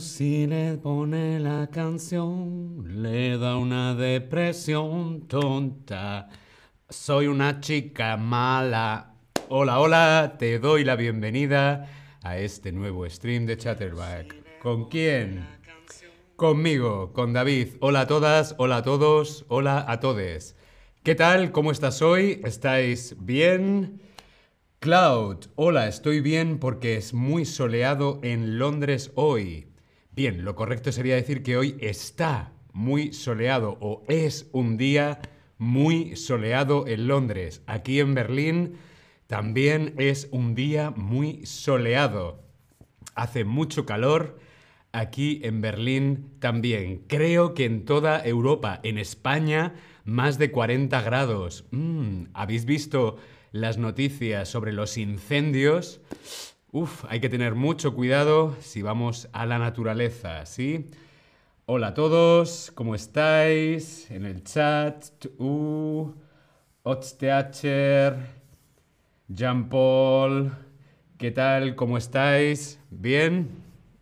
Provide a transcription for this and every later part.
Si le pone la canción, le da una depresión tonta. Soy una chica mala. Hola, hola, te doy la bienvenida a este nuevo stream de Chatterback. ¿Con quién? Conmigo, con David. Hola a todas, hola a todos, hola a todes. ¿Qué tal? ¿Cómo estás hoy? ¿Estáis bien? Cloud, hola, estoy bien porque es muy soleado en Londres hoy. Bien, lo correcto sería decir que hoy está muy soleado o es un día muy soleado en Londres. Aquí en Berlín también es un día muy soleado. Hace mucho calor. Aquí en Berlín también. Creo que en toda Europa, en España, más de 40 grados. Mm, ¿Habéis visto las noticias sobre los incendios, uf, hay que tener mucho cuidado si vamos a la naturaleza, ¿sí? Hola a todos, ¿cómo estáis? En el chat, uh, Otsteacher, Jean Paul, ¿qué tal? ¿Cómo estáis? ¿Bien?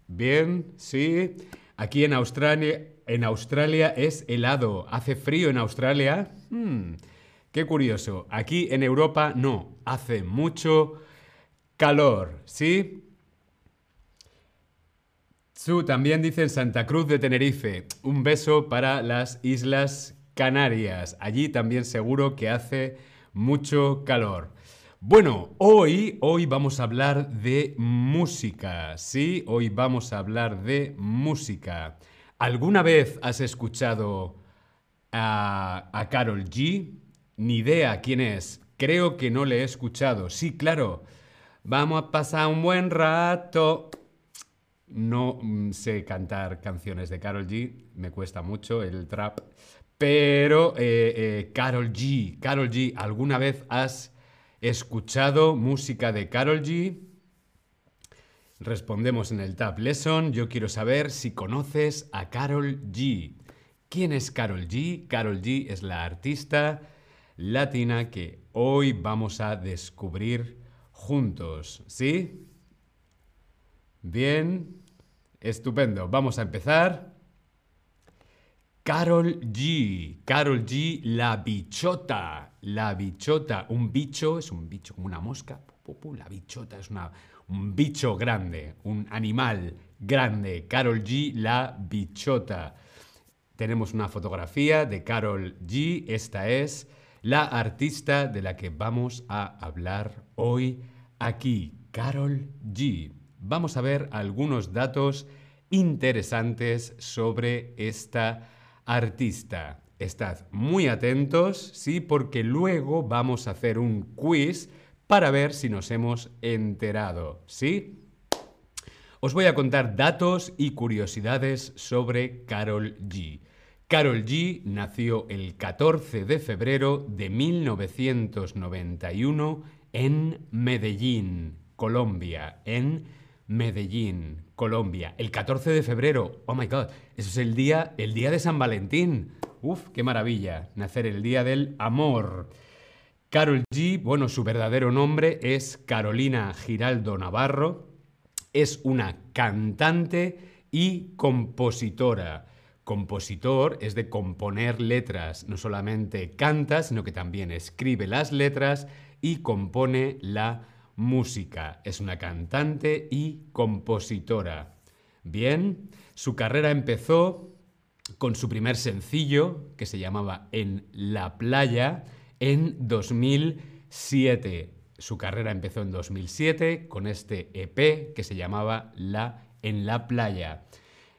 ¿Bien? ¿Sí? Aquí en Australia, en Australia es helado. ¿Hace frío en Australia? Hmm. Qué curioso, aquí en Europa no, hace mucho calor, ¿sí? Su también dice Santa Cruz de Tenerife. Un beso para las Islas Canarias. Allí también seguro que hace mucho calor. Bueno, hoy, hoy vamos a hablar de música, ¿sí? Hoy vamos a hablar de música. ¿Alguna vez has escuchado a, a Carol G? Ni idea quién es. Creo que no le he escuchado. Sí, claro. Vamos a pasar un buen rato. No mm, sé cantar canciones de Carol G. Me cuesta mucho el trap. Pero eh, eh, Carol G. Carol G. ¿Alguna vez has escuchado música de Carol G? Respondemos en el Tab Lesson. Yo quiero saber si conoces a Carol G. ¿Quién es Carol G? Carol G es la artista latina que hoy vamos a descubrir juntos. ¿Sí? Bien, estupendo. Vamos a empezar. Carol G. Carol G, la bichota. La bichota. Un bicho es un bicho como una mosca. La bichota es una, un bicho grande, un animal grande. Carol G, la bichota. Tenemos una fotografía de Carol G. Esta es la artista de la que vamos a hablar hoy aquí, Carol G. Vamos a ver algunos datos interesantes sobre esta artista. Estad muy atentos, sí, porque luego vamos a hacer un quiz para ver si nos hemos enterado, ¿sí? Os voy a contar datos y curiosidades sobre Carol G. Carol G nació el 14 de febrero de 1991 en Medellín, Colombia. En Medellín, Colombia. El 14 de febrero. Oh my god, eso es el día, el día de San Valentín. Uf, qué maravilla. Nacer el día del amor. Carol G, bueno, su verdadero nombre es Carolina Giraldo Navarro. Es una cantante y compositora compositor es de componer letras, no solamente canta, sino que también escribe las letras y compone la música. Es una cantante y compositora. Bien, su carrera empezó con su primer sencillo, que se llamaba En la playa, en 2007. Su carrera empezó en 2007 con este EP que se llamaba La en la playa.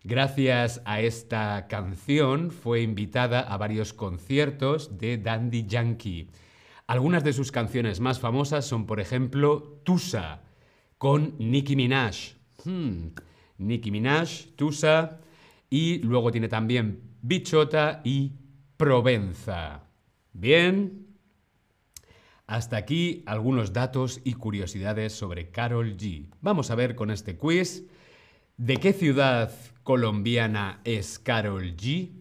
Gracias a esta canción fue invitada a varios conciertos de Dandy Yankee. Algunas de sus canciones más famosas son, por ejemplo, Tusa, con Nicki Minaj. Hmm. Nicki Minaj, Tusa, y luego tiene también Bichota y Provenza. Bien. Hasta aquí algunos datos y curiosidades sobre Carol G. Vamos a ver con este quiz de qué ciudad colombiana es Carol G?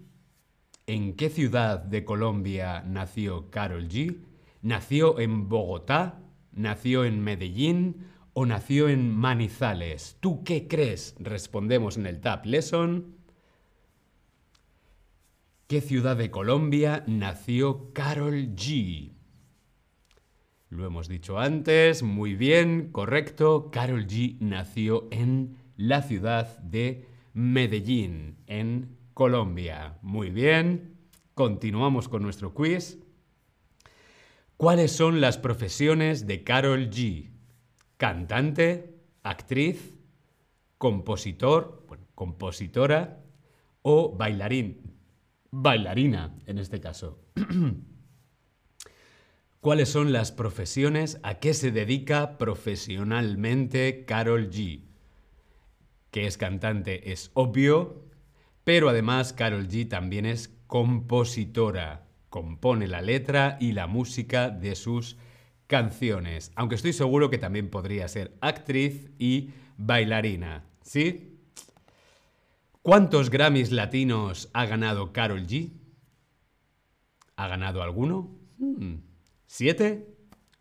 ¿En qué ciudad de Colombia nació Carol G? ¿Nació en Bogotá? ¿Nació en Medellín? o nació en Manizales? ¿Tú qué crees? Respondemos en el Tab Lesson. ¿Qué ciudad de Colombia nació Carol G? Lo hemos dicho antes, muy bien, correcto. Carol G nació en la ciudad de Medellín, en Colombia. Muy bien, continuamos con nuestro quiz. ¿Cuáles son las profesiones de Carol G? ¿Cantante? ¿Actriz? ¿Compositor? Compositora o bailarín. Bailarina, en este caso. ¿Cuáles son las profesiones? ¿A qué se dedica profesionalmente Carol G? Que es cantante es obvio, pero además Carol G también es compositora compone la letra y la música de sus canciones, aunque estoy seguro que también podría ser actriz y bailarina, ¿sí? ¿Cuántos Grammys latinos ha ganado Carol G? ¿Ha ganado alguno? Hmm. ¿Siete?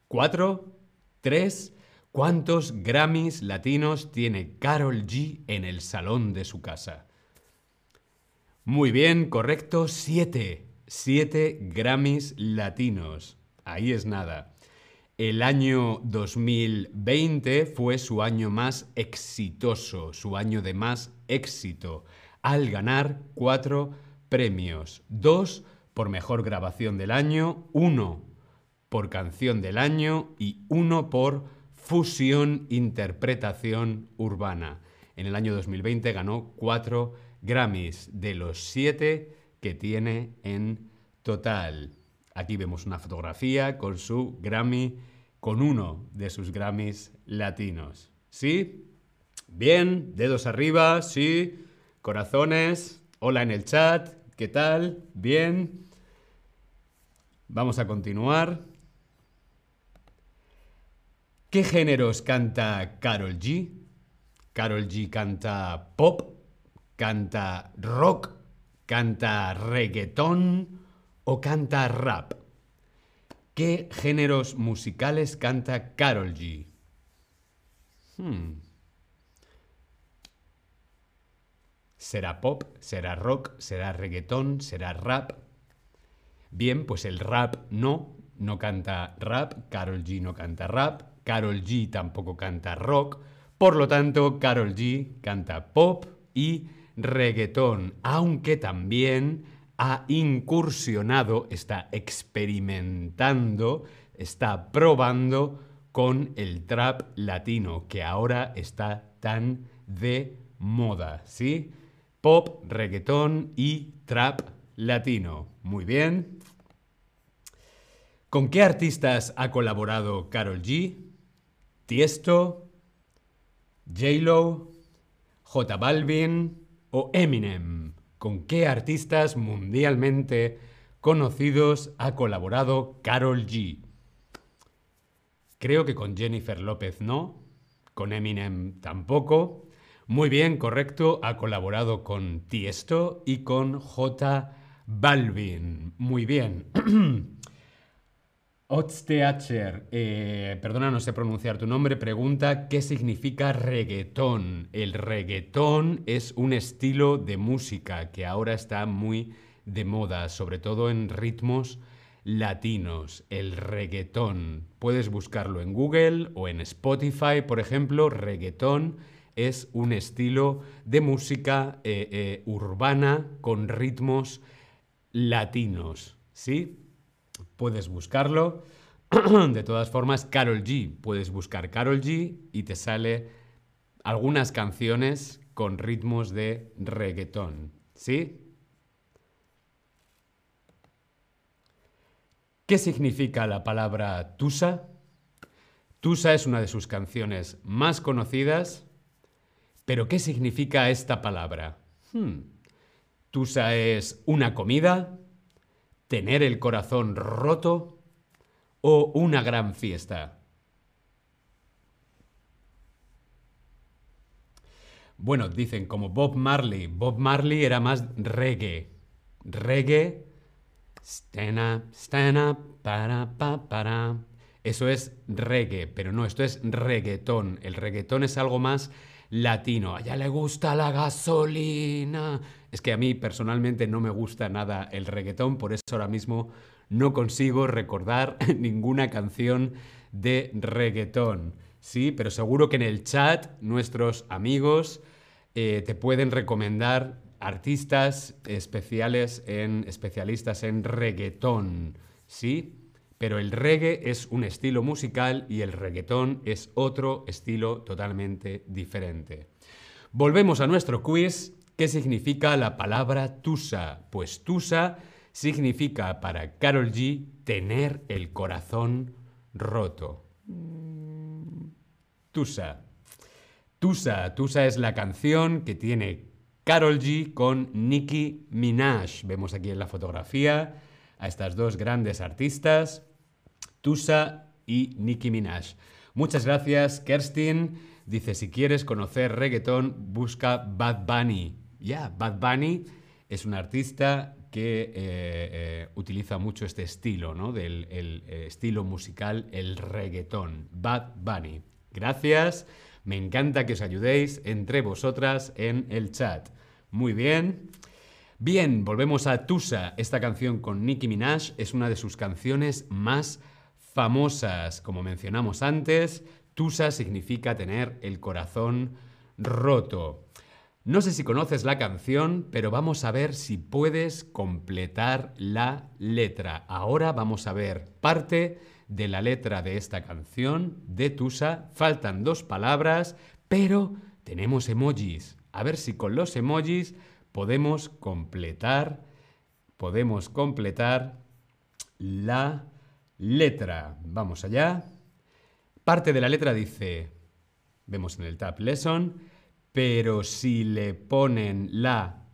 ¿Cuatro? ¿Tres? ¿Cuántos Grammys latinos tiene Carol G en el salón de su casa? Muy bien, correcto, siete. 7 Grammys latinos. Ahí es nada. El año 2020 fue su año más exitoso, su año de más éxito, al ganar cuatro premios. Dos por mejor grabación del año, uno por canción del año y uno por fusión interpretación urbana. En el año 2020 ganó cuatro Grammys de los siete que tiene en total. Aquí vemos una fotografía con su Grammy, con uno de sus Grammys latinos. ¿Sí? Bien, dedos arriba, sí, corazones, hola en el chat, ¿qué tal? Bien. Vamos a continuar. ¿Qué géneros canta Carol G? Carol G canta pop, canta rock, ¿Canta reggaetón o canta rap? ¿Qué géneros musicales canta Carol G? Hmm. ¿Será pop? ¿Será rock? ¿Será reggaetón? ¿Será rap? Bien, pues el rap no, no canta rap, Carol G no canta rap, Carol G tampoco canta rock, por lo tanto Carol G canta pop y reggaetón, aunque también ha incursionado, está experimentando, está probando con el trap latino, que ahora está tan de moda, ¿sí? Pop, reggaetón y trap latino. Muy bien. ¿Con qué artistas ha colaborado Carol G? Tiesto, J-Lo, J Balvin, o Eminem? ¿Con qué artistas mundialmente conocidos ha colaborado Carol G? Creo que con Jennifer López no, con Eminem tampoco. Muy bien, correcto, ha colaborado con Tiesto y con J Balvin. Muy bien. Otzteacher, eh, perdona, no sé pronunciar tu nombre, pregunta ¿qué significa reggaetón? El reggaetón es un estilo de música que ahora está muy de moda, sobre todo en ritmos latinos, el reggaetón. Puedes buscarlo en Google o en Spotify, por ejemplo, reggaetón es un estilo de música eh, eh, urbana con ritmos latinos, ¿sí? Puedes buscarlo. de todas formas, Carol G. Puedes buscar Carol G y te sale algunas canciones con ritmos de reggaetón. ¿Sí? ¿Qué significa la palabra Tusa? Tusa es una de sus canciones más conocidas, pero ¿qué significa esta palabra? Hmm. Tusa es una comida, tener el corazón roto o una gran fiesta? Bueno, dicen como Bob Marley. Bob Marley era más reggae. Reggae. Stand up, stand up, para, pa, para. Eso es reggae, pero no, esto es reggaetón. El reggaetón es algo más latino. A ella le gusta la gasolina. Es que a mí personalmente no me gusta nada el reggaetón, por eso ahora mismo no consigo recordar ninguna canción de reggaetón. Sí, pero seguro que en el chat nuestros amigos eh, te pueden recomendar artistas especiales en especialistas en reggaetón. Sí, pero el reggae es un estilo musical y el reggaetón es otro estilo totalmente diferente. Volvemos a nuestro quiz. ¿Qué significa la palabra tusa? Pues tusa significa para Carol G tener el corazón roto. Tusa. Tusa. Tusa es la canción que tiene Carol G con Nicki Minaj. Vemos aquí en la fotografía a estas dos grandes artistas, Tusa y Nicki Minaj. Muchas gracias, Kerstin. Dice, si quieres conocer reggaetón, busca Bad Bunny. Ya, Bad Bunny es un artista que eh, eh, utiliza mucho este estilo, ¿no? Del eh, estilo musical, el reggaetón. Bad Bunny. Gracias. Me encanta que os ayudéis entre vosotras en el chat. Muy bien. Bien, volvemos a Tusa. Esta canción con Nicki Minaj es una de sus canciones más famosas. Como mencionamos antes, Tusa significa tener el corazón roto. No sé si conoces la canción, pero vamos a ver si puedes completar la letra. Ahora vamos a ver parte de la letra de esta canción de Tusa. Faltan dos palabras, pero tenemos emojis. A ver si con los emojis podemos completar, podemos completar la letra. Vamos allá. Parte de la letra dice, vemos en el tab lesson, pero si le ponen la,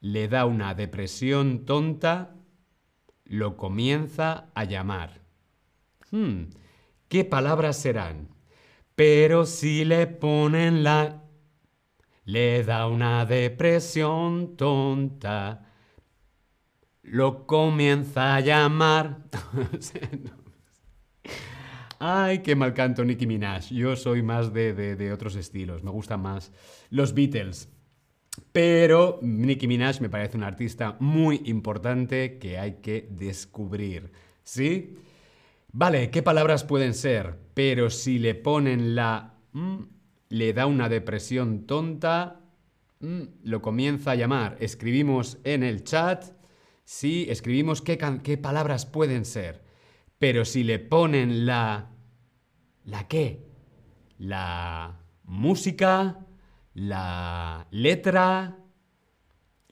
le da una depresión tonta, lo comienza a llamar. Hmm, ¿Qué palabras serán? Pero si le ponen la le da una depresión tonta. Lo comienza a llamar. Ay, qué mal canto Nicki Minaj. Yo soy más de, de, otros estilos. Me gustan más los Beatles. Pero Nicki Minaj me parece una artista muy importante que hay que descubrir. ¿Sí? Vale, ¿qué palabras pueden ser? Pero si le ponen la le da una depresión tonta, mm, lo comienza a llamar. Escribimos en el chat, sí, escribimos qué, qué palabras pueden ser. Pero si le ponen la... ¿La qué? La música, la letra,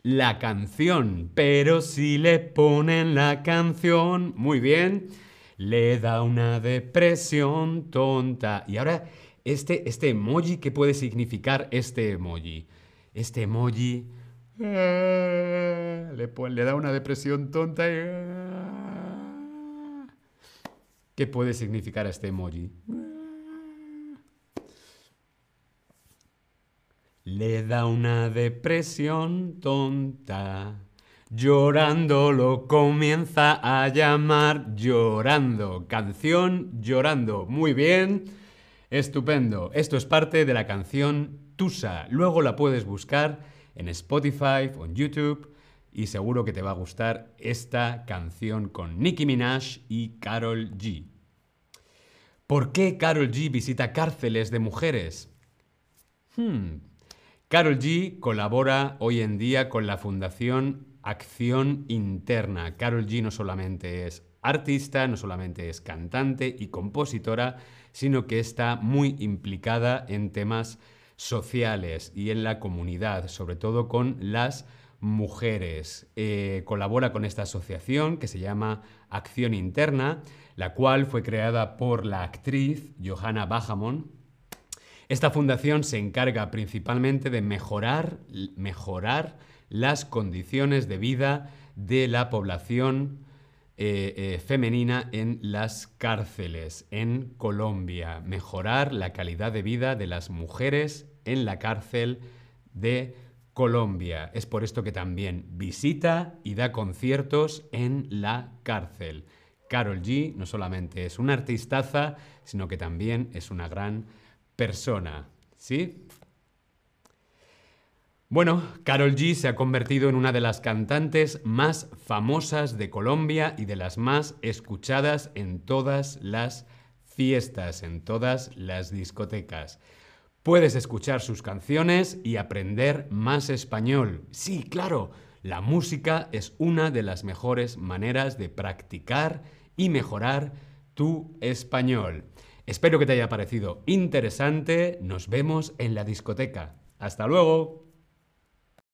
la canción. Pero si le ponen la canción, muy bien, le da una depresión tonta. Y ahora este, este emoji, ¿qué puede significar este emoji? Este emoji le, le da una depresión tonta. Eh, ¿Qué puede significar este emoji? Le da una depresión tonta. Llorando lo comienza a llamar llorando. Canción llorando. Muy bien. Estupendo. Esto es parte de la canción Tusa. Luego la puedes buscar en Spotify o en YouTube y seguro que te va a gustar esta canción con Nicki Minaj y Carol G. ¿Por qué Carol G visita cárceles de mujeres? Hmm. Carol G colabora hoy en día con la Fundación Acción Interna. Carol G no solamente es artista, no solamente es cantante y compositora, sino que está muy implicada en temas sociales y en la comunidad, sobre todo con las mujeres. Eh, colabora con esta asociación que se llama Acción Interna, la cual fue creada por la actriz Johanna Bajamon. Esta fundación se encarga principalmente de mejorar, mejorar las condiciones de vida de la población eh, eh, femenina en las cárceles en Colombia, mejorar la calidad de vida de las mujeres en la cárcel de Colombia. Es por esto que también visita y da conciertos en la cárcel. Carol G no solamente es una artistaza, sino que también es una gran persona. ¿Sí? Bueno, Carol G se ha convertido en una de las cantantes más famosas de Colombia y de las más escuchadas en todas las fiestas, en todas las discotecas. Puedes escuchar sus canciones y aprender más español. Sí, claro, la música es una de las mejores maneras de practicar y mejorar tu español. Espero que te haya parecido interesante. Nos vemos en la discoteca. Hasta luego.